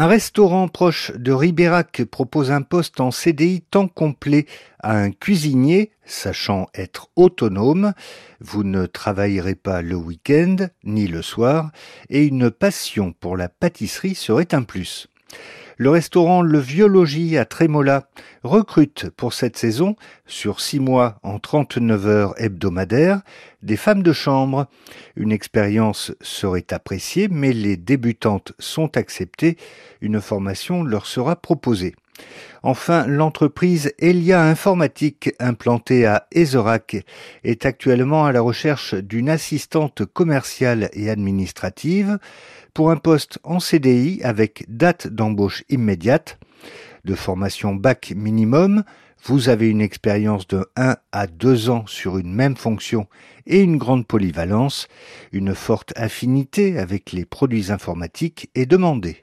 Un restaurant proche de Ribérac propose un poste en CDI temps complet à un cuisinier sachant être autonome. Vous ne travaillerez pas le week-end ni le soir et une passion pour la pâtisserie serait un plus. Le restaurant Le Vieux à Trémola recrute pour cette saison, sur six mois en 39 heures hebdomadaires, des femmes de chambre. Une expérience serait appréciée, mais les débutantes sont acceptées. Une formation leur sera proposée. Enfin, l'entreprise Elia Informatique, implantée à Ezerac, est actuellement à la recherche d'une assistante commerciale et administrative pour un poste en CDI avec date d'embauche immédiate, de formation bac minimum, vous avez une expérience de 1 à 2 ans sur une même fonction et une grande polyvalence, une forte affinité avec les produits informatiques est demandée.